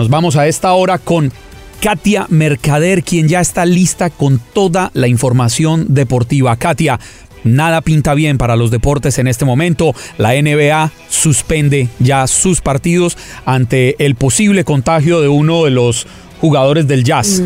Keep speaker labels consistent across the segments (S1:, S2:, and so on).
S1: Nos vamos a esta hora con Katia Mercader, quien ya está lista con toda la información deportiva. Katia, nada pinta bien para los deportes en este momento. La NBA suspende ya sus partidos ante el posible contagio de uno de los jugadores del jazz.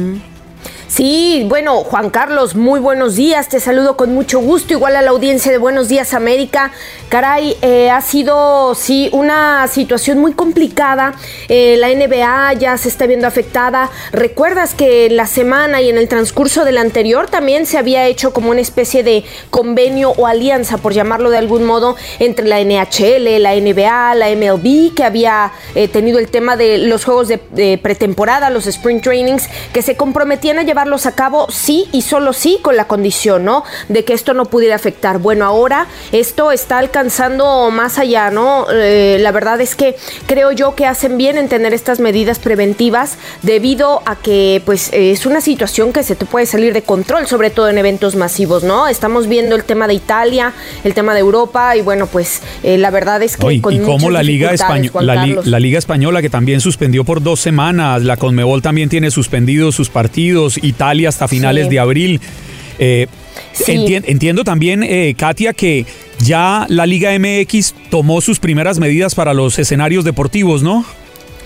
S2: Sí, bueno, Juan Carlos, muy buenos días, te saludo con mucho gusto, igual a la audiencia de Buenos Días América. Caray, eh, ha sido, sí, una situación muy complicada, eh, la NBA ya se está viendo afectada. ¿Recuerdas que la semana y en el transcurso del anterior también se había hecho como una especie de convenio o alianza, por llamarlo de algún modo, entre la NHL, la NBA, la MLB, que había eh, tenido el tema de los juegos de pretemporada, los Spring Trainings, que se comprometían a llevar a cabo sí y solo sí con la condición, ¿no? De que esto no pudiera afectar. Bueno, ahora esto está alcanzando más allá, ¿no? Eh, la verdad es que creo yo que hacen bien en tener estas medidas preventivas debido a que pues es una situación que se te puede salir de control, sobre todo en eventos masivos, ¿no? Estamos viendo el tema de Italia, el tema de Europa y bueno, pues eh, la verdad es que...
S1: y como la Liga, Española, la Liga Española que también suspendió por dos semanas, la Conmebol también tiene suspendidos sus partidos Italia hasta finales de abril. Eh, entiendo también, eh, Katia, que ya la Liga MX tomó sus primeras medidas para los escenarios deportivos, ¿no?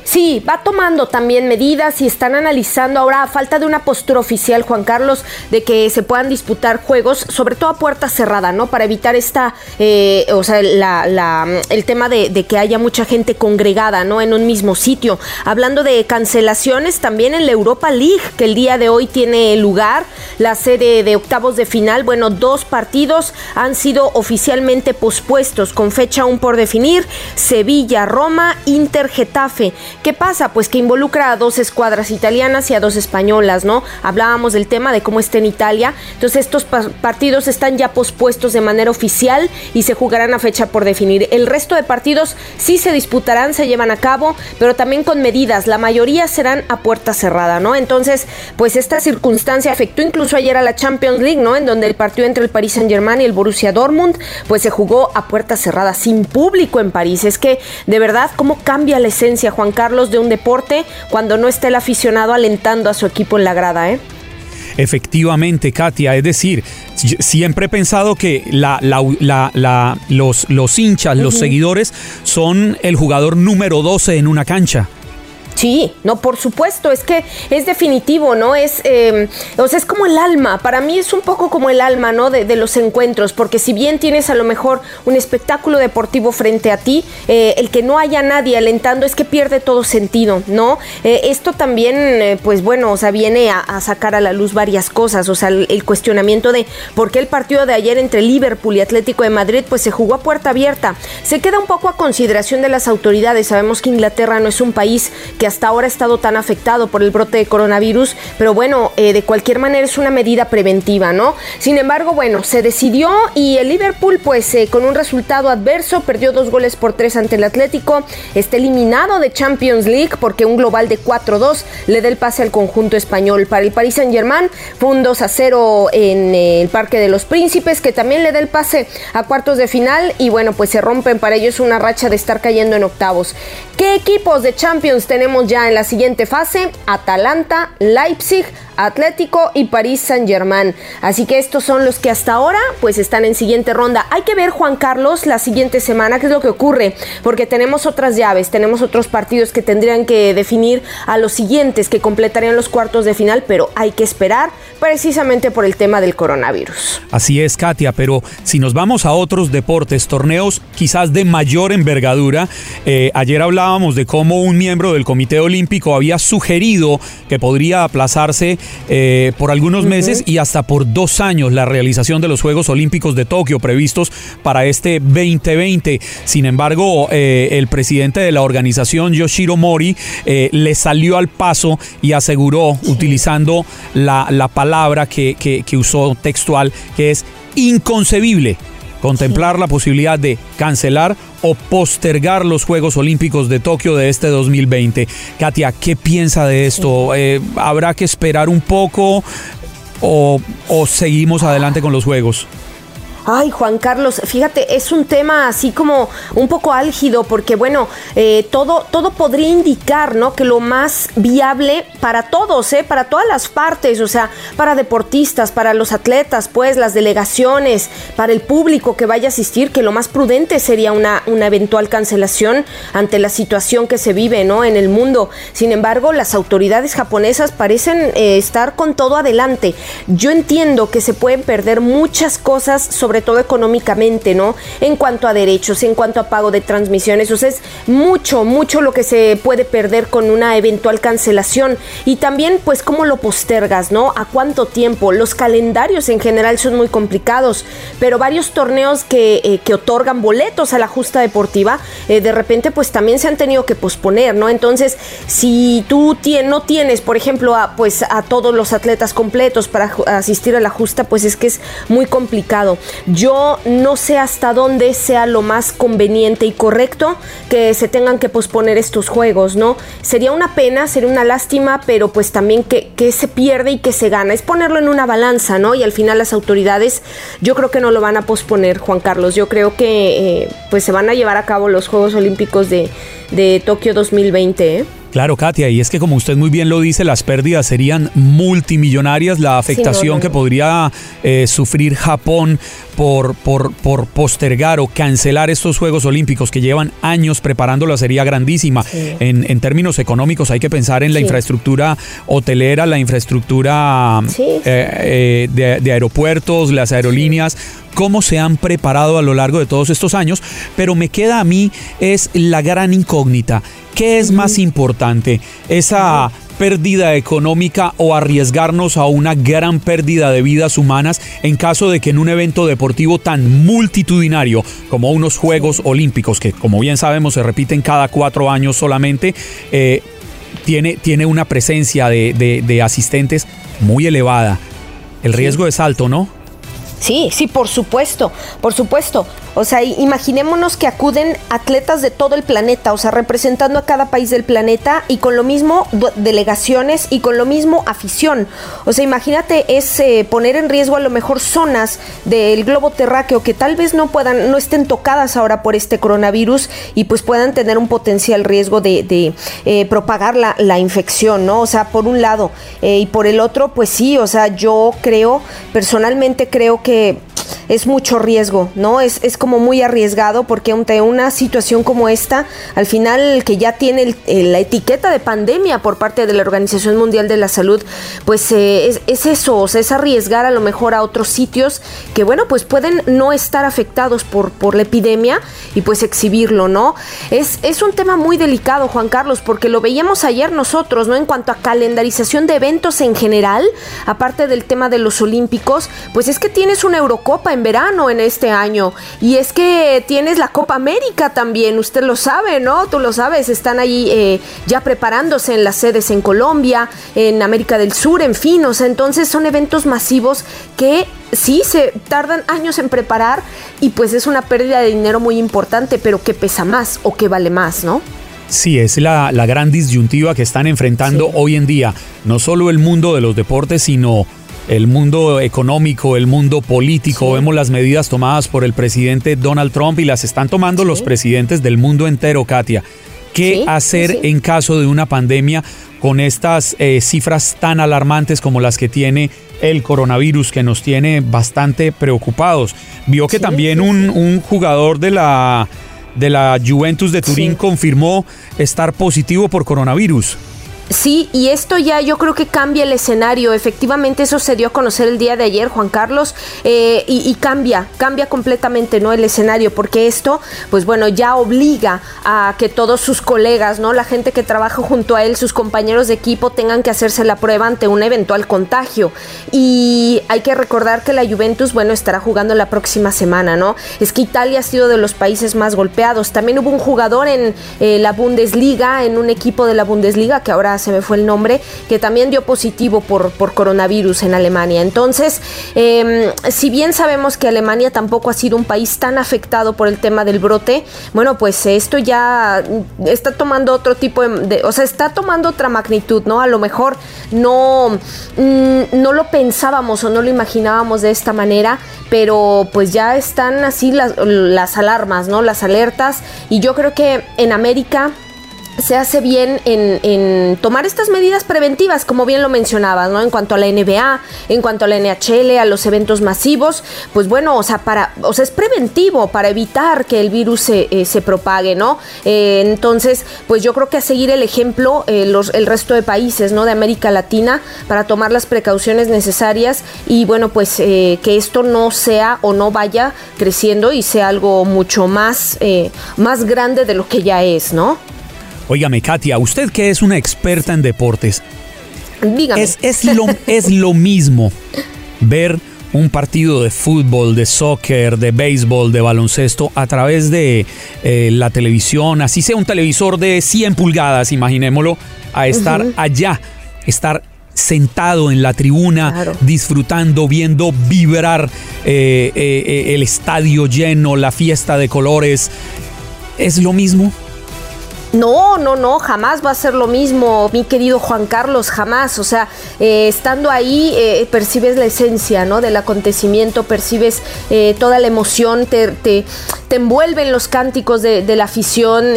S2: Sí, va tomando también medidas y están analizando ahora, a falta de una postura oficial, Juan Carlos, de que se puedan disputar juegos, sobre todo a puerta cerrada, ¿no? Para evitar esta, eh, o sea, el tema de, que haya mucha gente congregada, ¿no? En un mismo sitio. Hablando de cancelaciones, también en la Europa League, que el día de hoy tiene lugar, la sede de octavos de final, bueno, dos partidos han sido oficialmente pospuestos, con fecha aún por definir, Sevilla, Roma, Inter, Getafe. ¿Qué pasa? Pues que involucra a dos escuadras italianas y a dos españolas, ¿no? Hablábamos del tema de cómo está en Italia. Entonces estos partidos están ya pospuestos de manera oficial y se jugarán a fecha por definir. El resto de partidos sí se disputarán, se llevan a cabo, pero también con medidas. La mayoría serán a puerta cerrada, ¿no? Entonces, pues esta circunstancia afectó incluso ayer a la Champions League, ¿no? En donde el partido entre el Paris Saint-Germain y el Borussia Dortmund, pues se jugó a puerta cerrada, sin público en París. Es que, de verdad, ¿cómo cambia la esencia, Juan Carlos? De un deporte cuando no está el aficionado alentando a su equipo en la grada, ¿eh?
S1: Efectivamente, Katia, es decir, siempre he pensado que la, los, los hinchas, los seguidores son el jugador número 12 en una cancha.
S2: Sí, no, por supuesto, es que es definitivo, ¿no? Es, em, o sea, es como el alma, para mí es un poco como el alma, ¿no? De, los encuentros, porque si bien tienes a lo mejor un espectáculo deportivo frente a ti, eh, el que no haya nadie alentando es que pierde todo sentido, ¿no? Eh, esto también, eh, pues bueno, o sea, viene a, sacar a la luz varias cosas, o sea, el, el, cuestionamiento de por qué el partido de ayer entre Liverpool y Atlético de Madrid, pues se jugó a puerta abierta. Se queda un poco a consideración de las autoridades, sabemos que Inglaterra no es un país que hasta ahora ha estado tan afectado por el brote de coronavirus, pero bueno, eh, de cualquier manera es una medida preventiva, ¿no? Sin embargo, bueno, se decidió y el Liverpool, pues eh, con un resultado adverso, perdió dos goles por tres ante el Atlético, está eliminado de Champions League porque un global de 4-2 le da el pase al conjunto español. Para el Paris Saint-Germain fue un 2 0 en eh, el Parque de los Príncipes, que también le da el pase a cuartos de final y bueno, pues se rompen para ellos una racha de estar cayendo en octavos. ¿Qué equipos de Champions tenemos? Ya en la siguiente fase, Atalanta, Leipzig, Atlético y París Saint Germain. Así que estos son los que hasta ahora pues están en siguiente ronda. Hay que ver Juan Carlos la siguiente semana qué es lo que ocurre, porque tenemos otras llaves, tenemos otros partidos que tendrían que definir a los siguientes que completarían los cuartos de final, pero hay que esperar precisamente por el tema del coronavirus.
S1: Así es, Katia, pero si nos vamos a otros deportes, torneos quizás de mayor envergadura, eh, ayer hablábamos de cómo un miembro del Comité Olímpico había sugerido que podría aplazarse eh, por algunos meses y hasta por dos años la realización de los Juegos Olímpicos de Tokio previstos para este 2020. Sin embargo, eh, el presidente de la organización, Yoshiro Mori, eh, le salió al paso y aseguró, utilizando la, palabra que, que usó textual, que es inconcebible contemplar la posibilidad de cancelar o postergar los Juegos Olímpicos de Tokio de este 2020. Katia, ¿qué piensa de esto? Eh, ¿Habrá que esperar un poco o, o seguimos adelante con los Juegos?
S2: Ay, Juan Carlos, fíjate, es un tema así como un poco álgido porque, bueno, eh, todo, todo podría indicar, ¿no? Que lo más viable para todos, ¿eh? Para todas las partes, o sea, para deportistas, para los atletas, pues, las delegaciones, para el público que vaya a asistir, que lo más prudente sería una, una eventual cancelación ante la situación que se vive, ¿no? En el mundo. Sin embargo, las autoridades japonesas parecen eh, estar con todo adelante. Yo entiendo que se pueden perder muchas cosas sobre todo económicamente, ¿no? En cuanto a derechos, en cuanto a pago de transmisiones, o sea, es mucho, mucho lo que se puede perder con una eventual cancelación y también pues cómo lo postergas, ¿no? A cuánto tiempo. Los calendarios en general son muy complicados, pero varios torneos que, eh, que otorgan boletos a la justa deportiva, eh, de repente pues también se han tenido que posponer, ¿no? Entonces, si tú no tienes, por ejemplo, a, pues a todos los atletas completos para asistir a la justa, pues es que es muy complicado. Yo no sé hasta dónde sea lo más conveniente y correcto que se tengan que posponer estos juegos, ¿no? Sería una pena, sería una lástima, pero pues también que, se pierde y que se gana. Es ponerlo en una balanza, ¿no? Y al final las autoridades yo creo que no lo van a posponer, Juan Carlos. Yo creo que eh, pues se van a llevar a cabo los Juegos Olímpicos de, de Tokio 2020, ¿eh?
S1: Claro, Katia, y es que como usted muy bien lo dice, las pérdidas serían multimillonarias, la afectación que podría eh, sufrir Japón por, por, por, postergar o cancelar estos Juegos Olímpicos que llevan años preparándolo sería grandísima. En, términos económicos hay que pensar en la infraestructura hotelera, la infraestructura eh, eh, de, de aeropuertos, las aerolíneas, cómo se han preparado a lo largo de todos estos años, pero me queda a mí es la gran incógnita. ¿Qué es más importante? Esa pérdida económica o arriesgarnos a una gran pérdida de vidas humanas en caso de que en un evento deportivo tan multitudinario como unos Juegos Olímpicos, que como bien sabemos se repiten cada cuatro años solamente, eh, tiene, tiene, una presencia de, de asistentes muy elevada. El riesgo es alto, ¿no?
S2: Sí, sí, por supuesto, por supuesto. O sea, imaginémonos que acuden atletas de todo el planeta, o sea, representando a cada país del planeta y con lo mismo delegaciones y con lo mismo afición. O sea, imagínate es poner en riesgo a lo mejor zonas del globo terráqueo que tal vez no puedan, no estén tocadas ahora por este coronavirus y pues puedan tener un potencial riesgo de, eh, propagar la, infección, ¿no? O sea, por un lado eh, y por el otro, pues sí, o sea, yo creo, personalmente creo que es mucho riesgo, ¿no? Es, es como muy arriesgado porque ante una situación como esta, al final que ya tiene la etiqueta de pandemia por parte de la Organización Mundial de la Salud, pues eh, es, eso, o sea, es arriesgar a lo mejor a otros sitios que, bueno, pues pueden no estar afectados por, por la epidemia y pues exhibirlo, ¿no? Es, es un tema muy delicado, Juan Carlos, porque lo veíamos ayer nosotros, ¿no? En cuanto a calendarización de eventos en general, aparte del tema de los Olímpicos, pues es que tienes una Eurocopa en verano en este año. Y es que tienes la Copa América también, usted lo sabe, ¿no? Tú lo sabes, están ahí eh, ya preparándose en las sedes en Colombia, en América del Sur, en fin, o sea, entonces son eventos masivos que sí se tardan años en preparar y pues es una pérdida de dinero muy importante, pero que pesa más o que vale más, ¿no?
S1: Sí, es la, gran disyuntiva que están enfrentando hoy en día, no solo el mundo de los deportes, sino el mundo económico, el mundo político. Vemos las medidas tomadas por el presidente Donald Trump y las están tomando los presidentes del mundo entero, Katia. ¿Qué hacer en caso de una pandemia con estas eh, cifras tan alarmantes como las que tiene el coronavirus, que nos tiene bastante preocupados? Vio que también un, un, jugador de la, de la Juventus de Turín confirmó estar positivo por coronavirus.
S2: Sí, y esto ya yo creo que cambia el escenario. Efectivamente, eso se dio a conocer el día de ayer, Juan Carlos, eh, y, cambia, cambia completamente, ¿no? El escenario, porque esto, pues bueno, ya obliga a que todos sus colegas, ¿no? La gente que trabaja junto a él, sus compañeros de equipo, tengan que hacerse la prueba ante un eventual contagio. Y hay que recordar que la Juventus, bueno, estará jugando la próxima semana, ¿no? Es que Italia ha sido de los países más golpeados. También hubo un jugador en eh, la Bundesliga, en un equipo de la Bundesliga que ahora se me fue el nombre, que también dio positivo por, por coronavirus en Alemania. Entonces, em, si bien sabemos que Alemania tampoco ha sido un país tan afectado por el tema del brote, bueno, pues esto ya está tomando otro tipo de, o sea, está tomando otra magnitud, ¿no? A lo mejor no, mm, no lo pensábamos o no lo imaginábamos de esta manera, pero pues ya están así las, las alarmas, ¿no? Las alertas y yo creo que en América se hace bien en, tomar estas medidas preventivas, como bien lo mencionabas, ¿no? En cuanto a la NBA, en cuanto a la NHL, a los eventos masivos, pues bueno, o sea, para, o sea, es preventivo para evitar que el virus se, eh, propague, ¿no? Eh, entonces, pues yo creo que a seguir el ejemplo eh, los, el resto de países, ¿no? De América Latina para tomar las precauciones necesarias y bueno, pues que esto no sea o no vaya creciendo y sea algo mucho más, más grande de lo que ya es, ¿no?
S1: Óigame, Katia, usted que es una experta en deportes,
S2: Dígame.
S1: Es, lo, es lo mismo ver un partido de fútbol, de soccer, de béisbol, de baloncesto a través de eh, la televisión, así sea un televisor de 100 pulgadas, imaginémoslo, a estar allá, estar sentado en la tribuna, disfrutando, viendo vibrar eh, eh, el estadio lleno, la fiesta de colores. ¿Es lo mismo?
S2: No, no, no, jamás va a ser lo mismo, mi querido Juan Carlos, jamás. O sea, eh, estando ahí eh, percibes la esencia, ¿no? Del acontecimiento, percibes eh, toda la emoción, te, te, envuelven los cánticos de, la afición,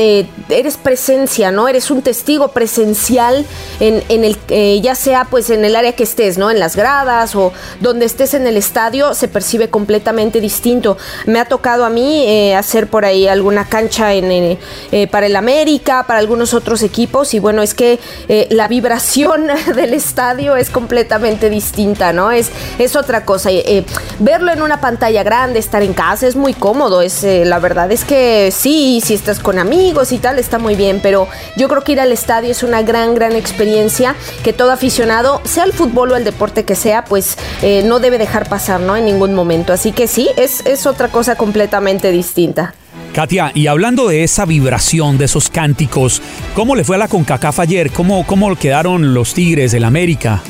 S2: eres presencia, ¿no? Eres un testigo presencial en, en el, ya sea pues en el área que estés, ¿no? En las gradas o donde estés en el estadio, se percibe completamente distinto. Me ha tocado a mí hacer por ahí alguna cancha en, para el América para algunos otros equipos y bueno, es que eh, la vibración del estadio es completamente distinta, ¿no? Es, es otra cosa. Eh, verlo en una pantalla grande, estar en casa es muy cómodo, es, eh, la verdad es que sí, si estás con amigos y tal, está muy bien, pero yo creo que ir al estadio es una gran, gran experiencia que todo aficionado, sea el fútbol o el deporte que sea, pues no debe dejar pasar, ¿no? En ningún momento. Así que sí, es, es otra cosa completamente distinta.
S1: Katia, y hablando de esa vibración, de esos cánticos, ¿cómo le fue a la CONCACAF ayer? ¿Cómo, cómo quedaron los Tigres del América?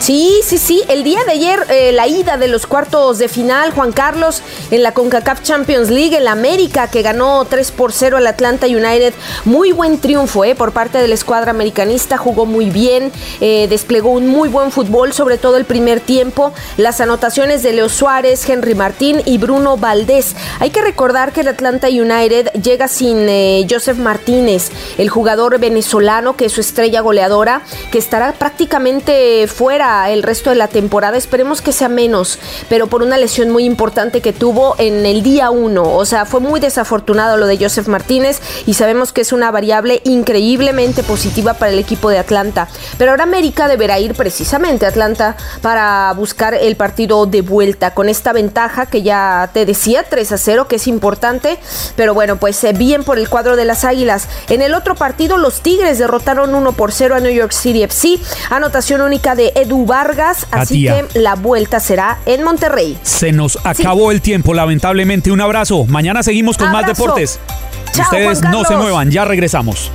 S2: Sí, sí, sí. El día de ayer, eh, la ida de los cuartos de final, Juan Carlos, en la CONCACAF Champions League, el América, que ganó 3 por 0 al Atlanta United. Muy buen triunfo eh, por parte de la escuadra americanista. Jugó muy bien, eh, desplegó un muy buen fútbol, sobre todo el primer tiempo. Las anotaciones de Leo Suárez, Henry Martín y Bruno Valdés. Hay que recordar que el Atlanta United llega sin Joseph Martínez, el jugador venezolano, que es su estrella goleadora, que estará prácticamente fuera el resto de la temporada. Esperemos que sea menos, pero por una lesión muy importante que tuvo en el día 1. O sea, fue muy desafortunado lo de Joseph Martínez y sabemos que es una variable increíblemente positiva para el equipo de Atlanta. Pero ahora América deberá ir precisamente a Atlanta para buscar el partido de vuelta con esta ventaja que ya te decía, 3 a 0, que es importante. Pero bueno, pues eh, bien por el cuadro de las Águilas. En el otro partido, los Tigres derrotaron 1 por 0 a New York City FC. Anotación única de Edu Vargas, así que la vuelta será en Monterrey.
S1: Se nos acabó el tiempo, lamentablemente. Un abrazo. Mañana seguimos con más deportes. Ustedes no se muevan, ya regresamos.